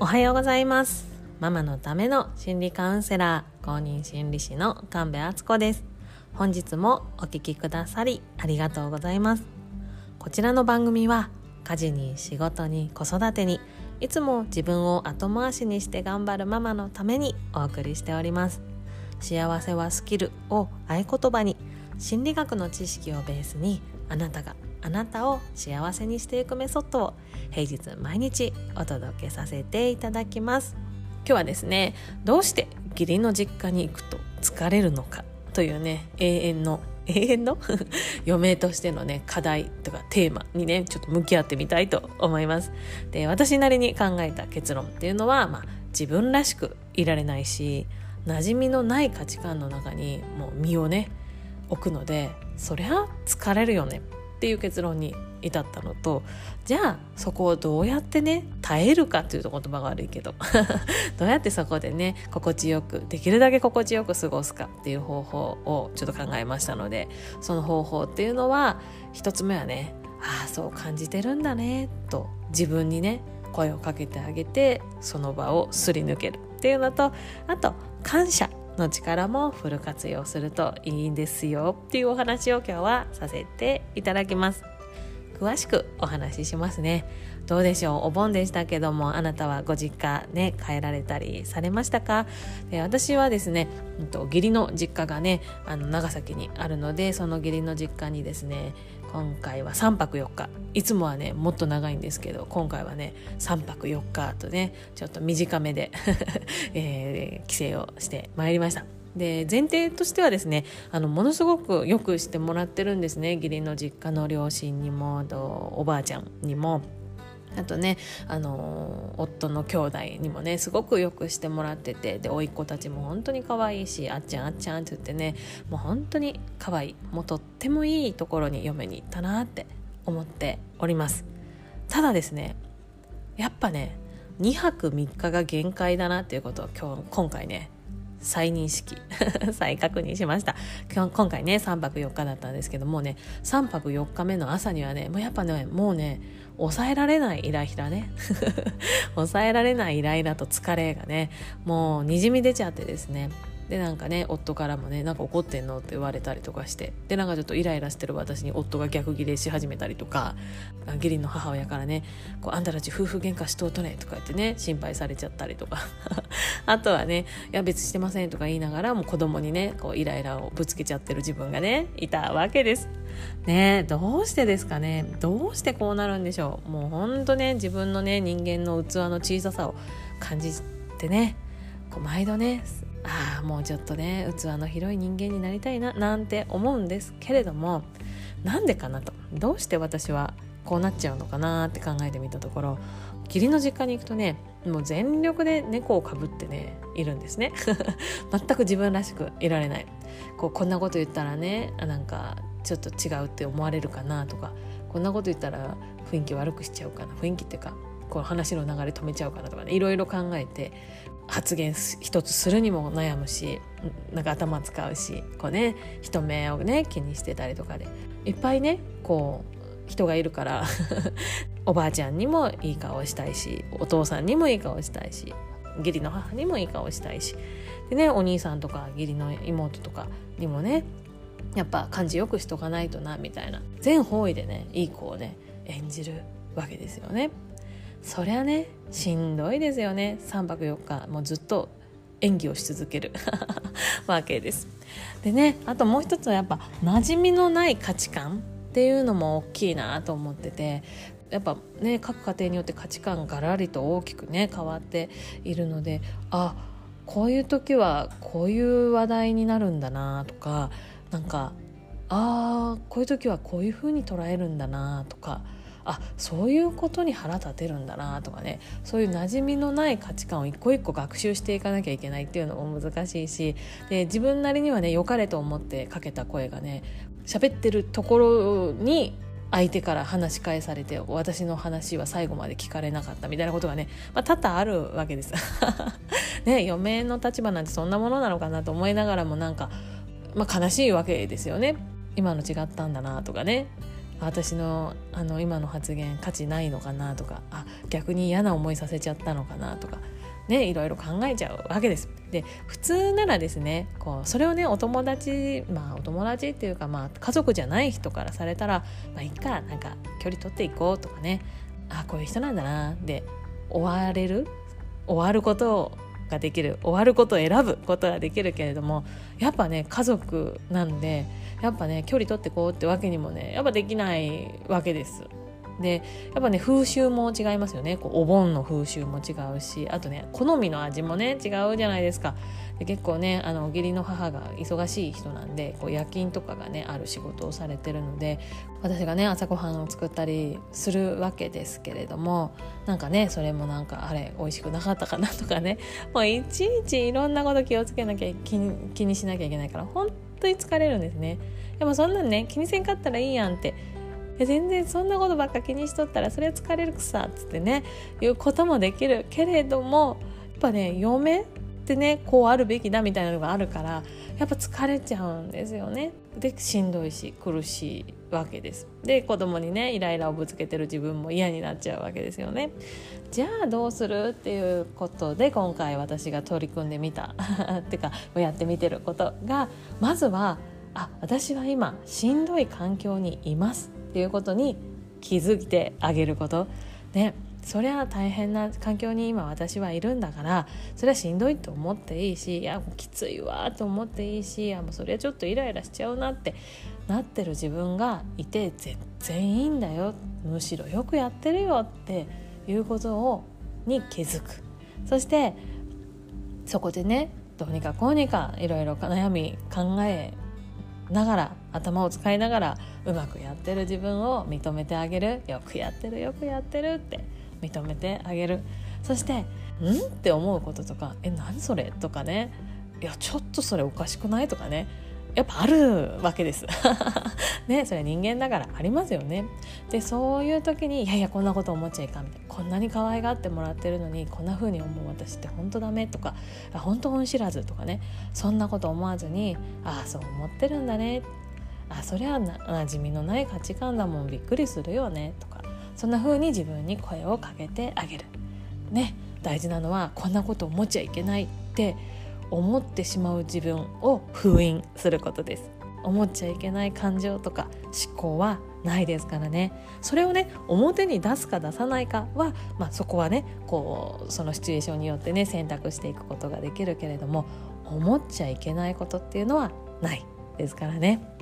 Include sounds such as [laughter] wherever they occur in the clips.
おはようございます。ママのための心理カウンセラー公認心理師の神戸敦子です。本日もお聞きくださりありがとうございます。こちらの番組は家事に仕事に子育てにいつも自分を後回しにして頑張るママのためにお送りしております。幸せはスキルを合言葉に心理学の知識をベースにあなたがあなたを幸せにしていくメソッドを平日毎日お届けさせていただきます。今日はですねどうして義理の実家に行くと疲れるのかというね永遠の永遠の？[laughs] 余命としてのね課題とかテーマにねちょっと向き合ってみたいと思います。で私なりに考えた結論っていうのは、まあ、自分らしくいられないし馴染みのない価値観の中にもう身をね置くのでそりゃ疲れるよね。っていう結論に至ったのとじゃあそこをどうやってね耐えるかっていうと言葉が悪いけど [laughs] どうやってそこでね心地よくできるだけ心地よく過ごすかっていう方法をちょっと考えましたのでその方法っていうのは一つ目はねああそう感じてるんだねと自分にね声をかけてあげてその場をすり抜けるっていうのとあと感謝の力もフル活用するといいんですよっていうお話を今日はさせていただきます。詳しくお話ししますね。どうでしょう？お盆でしたけどもあなたはご実家ね帰られたりされましたか？で私はですね義理の実家がねあの長崎にあるのでその義理の実家にですね今回は3泊4日。いつもはねもっと長いんですけど今回はね3泊4日とねちょっと短めで、[laughs] えー、帰省をしてまいりました。で前提としてはですねあのものすごくよくしてもらってるんですね。義理の実家の両親にもおばあちゃんにも。あとね、あの夫の兄弟にもねすごくよくしてもらっててで甥っ子たちも本当に可愛いしあっちゃんあっちゃんって言ってねもう本当に可愛い。もうとってもいいところに嫁に行ったなって思っております。ただですねやっぱね2泊3日が限界だなっていうことを今日今回ね再認識 [laughs] 再確認しました。今回ね3泊4日だったんですけどもね3泊4日目の朝にはねもうやっぱねもうね抑えられないイライラね。[laughs] 抑えられないイライラと疲れがねもうにじみ出ちゃってですね。でなんかね夫からもねなんか怒ってんのって言われたりとかしてでなんかちょっとイライラしてる私に夫が逆ギレし始めたりとか義理の母親からねこう「あんたたち夫婦喧嘩しとうとね」とか言ってね心配されちゃったりとか [laughs] あとはね「いや別してません」とか言いながらもう子供にねこうイライラをぶつけちゃってる自分がねいたわけです。ねどうしてですかねどうしてこうなるんでしょうもうほんとね自分のね人間の器の小ささを感じてねこう毎度ねああもうちょっとね器の広い人間になりたいななんて思うんですけれどもなんでかなと。どうして私はこうなっちゃうのかなって考えてみたところ義理の実家に行くとねもう全力で猫をかぶってねいるんですね。[laughs] 全く自分らしくいられない。こうこんなこと言ったらねなんかちょっと違うって思われるかなとかこんなこと言ったら雰囲気悪くしちゃうかな雰囲気っていうかこう話の流れ止めちゃうかなとかねいろいろ考えて発言一つするにも悩むしなんか頭使うしこうね人目をね気にしてたりとかで。いっぱいねこう人がいるから [laughs] おばあちゃんにもいい顔したいしお父さんにもいい顔したいし義理の母にもいい顔したいし。でねお兄さんとか義理の妹とかにもねやっぱ感じよくしとかないとなみたいな。全方位でねいい子をね演じるわけですよね。そりゃねしんどいですよね3泊4日もうずっと演技をし続ける [laughs] わけです。でねあともう一つはやっぱ馴染みのない価値観っていうのも大きいなと思っててやっぱね各家庭によって価値観がらりと大きくね変わっているのであこういう時はこういう話題になるんだなとかなんかああこういう時はこういう風に捉えるんだなとかあそういうことに腹立てるんだなとかねそういう馴染みのない価値観を一個一個学習していかなきゃいけないっていうのも難しいしで自分なりにはね良かれと思ってかけた声がね喋ってるところに相手から話し返されて私の話は最後まで聞かれなかったみたいなことがね、まあ、多々あるわけです。[laughs] ね嫁の立場なんてそんなものなのかなと思いながらもなんか、まあ、悲しいわけですよね。今の違ったんだなとかね私のあの今の発言価値ないのかなとかあ逆に嫌な思いさせちゃったのかなとかねいろいろ考えちゃうわけです。で普通ならですねこうそれをねお友達まあお友達っていうかまあ家族じゃない人からされたらまあいっかなんか距離取っていこうとかねあこういう人なんだなで終われる？終わることをができる終わることを選ぶことができるけれどもやっぱね家族なんでやっぱね距離取ってこうってわけにもねやっぱできないわけです。でやっぱね風習も違いますよね。こうお盆の風習も違うしあとね好みの味もね違うじゃないですか。で結構ねあの義理の母が忙しい人なんでこう夜勤とかがねある仕事をされてるので私がね朝ごはんを作ったりするわけですけれどもなんかねそれもなんかあれ美味しくなかったかなとかね。[laughs] もういちいちいろんなこと気をつけなきゃ気気にしなきゃいけないから本当に疲れるんですね。でもそんなんね気にせんかったらいいやんって全然そんなことばっか気にしとったらそれは疲れるくさっつってねいうこともできるけれどもやっぱね嫁ってねこうあるべきだみたいなのがあるからやっぱ疲れちゃうんですよね。でしんどいし苦しいわけです。で子供にねイライラをぶつけてる自分も嫌になっちゃうわけですよね。じゃあどうするっていうことで今回私が取り組んでみた [laughs] っていうかやってみてることがまずはあ私は今しんどい環境にいますっていうことに気づいてあげること。ねそりゃ大変な環境に今私はいるんだからそれはしんどいと思っていいしいやもうきついわと思っていいしいやもうそれはちょっとイライラしちゃうなってなってる自分がいて全然いいんだよむしろよくやってるよっていうことをに気づく。そしてそこでねどうにかこうにかいろいろ悩み考えながら頭を使いながらうまくやってる自分を認めてあげるよくやってるよくやってるって認めてあげるそして「ん?」って思うこととか「え何それ?」とかね「いやちょっとそれおかしくない?」とかねやっぱあるわけです。[laughs] ねそれは人間だからありますよね。でそういう時に「いやいやこんなこと思っちゃいかん」みたいな「こんなに可愛がってもらってるのにこんな風に思う私って本当ダメ」とか「本当恩知らず」とかね。そんなこと思わずに「ああそう思ってるんだね」あそりゃな馴染みのない価値観だもん。びっくりするよね。とか。そんな風に自分に声をかけてあげる。ね。大事なのはこんなこと思っちゃいけないって思ってしまう自分を封印することです思っちゃいけない感情とか思考はないですからねそれをね表に出すか出さないかは、まあ、そこはねこうそのシチュエーションによってね選択していくことができるけれども思っちゃいけないことっていうのはないですからね。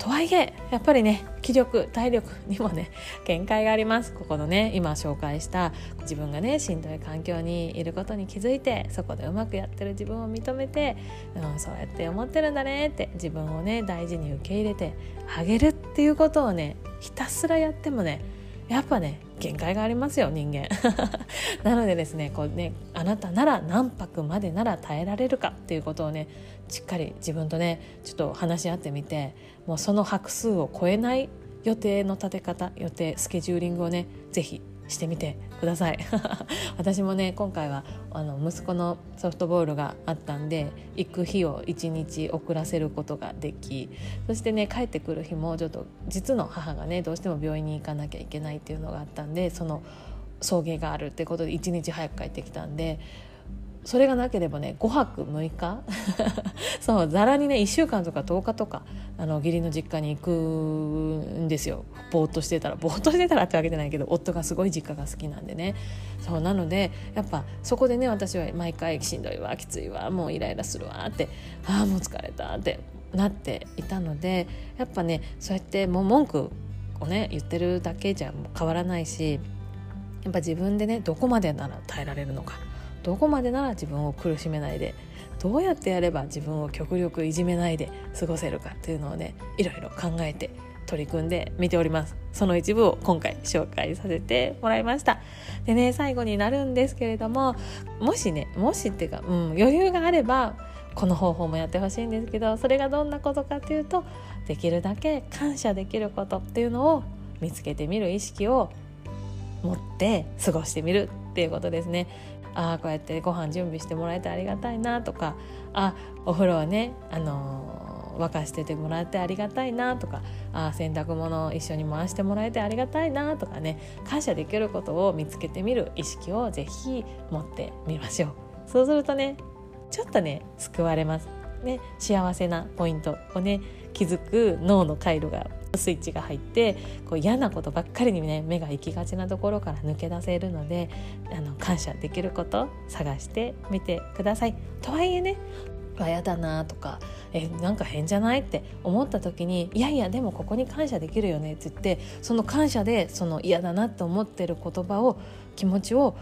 とはいえやっぱりね気力体力にもね [laughs] 限界があります。ここのね今紹介した自分がねしんどい環境にいることに気づいてそこでうまくやってる自分を認めて、うん、そうやって思ってるんだねって自分をね大事に受け入れてあげるっていうことをねひたすらやってもねやっぱね限界がありますよ人間。[laughs] なのでですねこうねあなたなら何泊までなら耐えられるかっていうことをねしっかり自分とねちょっと話し合ってみてもうその泊数を超えない予定の立て方予定スケジューリングをね是非してみてください。[laughs] 私もね今回はあの息子のソフトボールがあったんで行く日を1日遅らせることができそしてね帰ってくる日もちょっと実の母がねどうしても病院に行かなきゃいけないっていうのがあったんでその送迎があるってことで1日早く帰ってきたんでそれがなければね5泊6日？[laughs] そうざらにね1週間とか10日とかあの義理の実家に行くんですよ。ぼーっとしてたら。ぼーっとしてたら [laughs] ってわけじゃないけど夫がすごい実家が好きなんでね。そうなのでやっぱそこでね私は毎回しんどいわきついわもうイライラするわってああもう疲れたってなっていたのでやっぱねそうやってもう文句をね言ってるだけじゃ変わらないしやっぱ自分でねどこまでなら耐えられるのか。どこまでなら自分を苦しめないでどうやってやれば自分を極力いじめないで過ごせるかっていうのをねいろいろ考えて取り組んでみております。その一部を今回紹介させてもらいました。でね最後になるんですけれどももしねもしっていうか、うん、余裕があればこの方法もやってほしいんですけどそれがどんなことかっていうとできるだけ感謝できることっていうのを見つけてみる意識を持って過ごしてみるっていうことですね。ああこうやってご飯準備してもらえてありがたいなとかあお風呂はねあの沸かしててもらってありがたいなとかあ洗濯物を一緒に回してもらえてありがたいなとかね感謝できることを見つけてみる意識をぜひ持ってみましょう。そうするとねちょっとね救われます。ね幸せなポイントをね気づく脳の回路がスイッチが入ってこう嫌なことばっかりにね目が行きがちなところから抜け出せるのであの感謝できること探してみてください。とはいえね嫌だなとかえなんか変じゃないって思った時にいやいやでもここに感謝できるよねって言ってその感謝でその嫌だなって思ってる言葉を気持ちを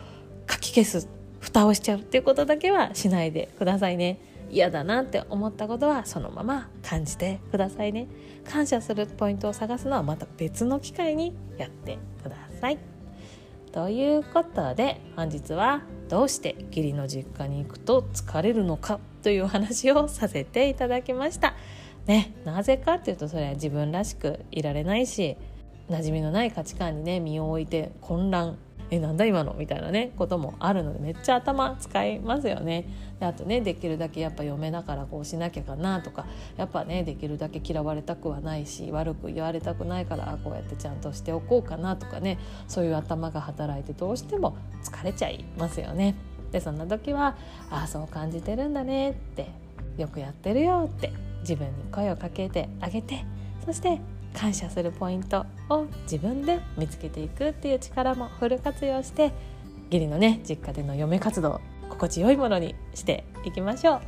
かき消す蓋をしちゃうっていうことだけはしないでくださいね。嫌だなって思ったことはそのまま感じてくださいね。感謝するポイントを探すのはまた別の機会にやってください。ということで本日はどうして義理の実家に行くと疲れるのかというお話をさせていただきました。ねなぜかっていうとそれは自分らしくいられないし馴染みのない価値観にね身を置いて混乱えなんだ今の？みたいなねこともあるのでめっちゃ頭使いますよねであとねできるだけやっぱ嫁だからこうしなきゃかなとかやっぱねできるだけ嫌われたくはないし悪く言われたくないからこうやってちゃんとしておこうかなとかねそういう頭が働いてどうしても疲れちゃいますよね。でそんな時は「ああそう感じてるんだね」って「よくやってるよ」って自分に声をかけてあげてそして感謝するポイントを自分で見つけていくっていう力もフル活用して義理のね実家での嫁活動心地よいものにしていきましょう。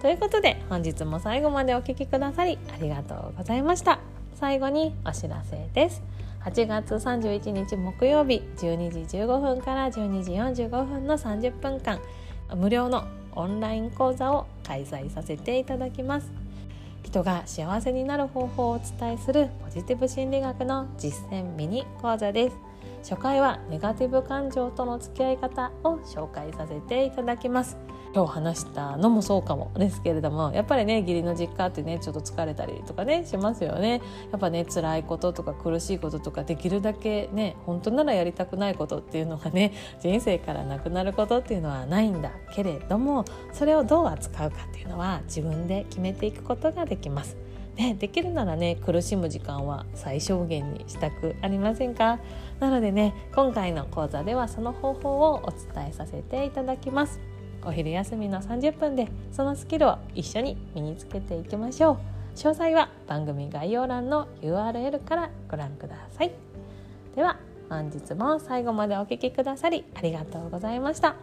ということで本日も最後までお聴きくださりありがとうございました。最後にお知らせです。8月31日木曜日12時15分から12時45分の30分間無料のオンライン講座を開催させていただきます。人が幸せになる方法をお伝えするポジティブ心理学の実践ミニ講座です。初回はネガティブ感情との付き合い方を紹介させていただきます。今日話したのもそうかもですけれどもやっぱりね義理の実家ってねちょっと疲れたりとかねしますよね。やっぱね辛いこととか苦しいこととかできるだけね本当ならやりたくないことっていうのがね人生からなくなることっていうのはないんだけれどもそれをどう扱うかっていうのは自分で決めていくことができます。ね、できるならね苦しむ時間は最小限にしたくありませんか？なのでね今回の講座ではその方法をお伝えさせていただきます。お昼休みの30分でそのスキルを一緒に身につけていきましょう。詳細は番組概要欄の URL からご覧ください。では本日も最後までお聴きくださりありがとうございました。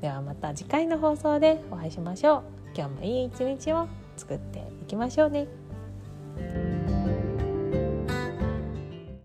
ではまた次回の放送でお会いしましょう。今日もいい一日を作っていきましょうね。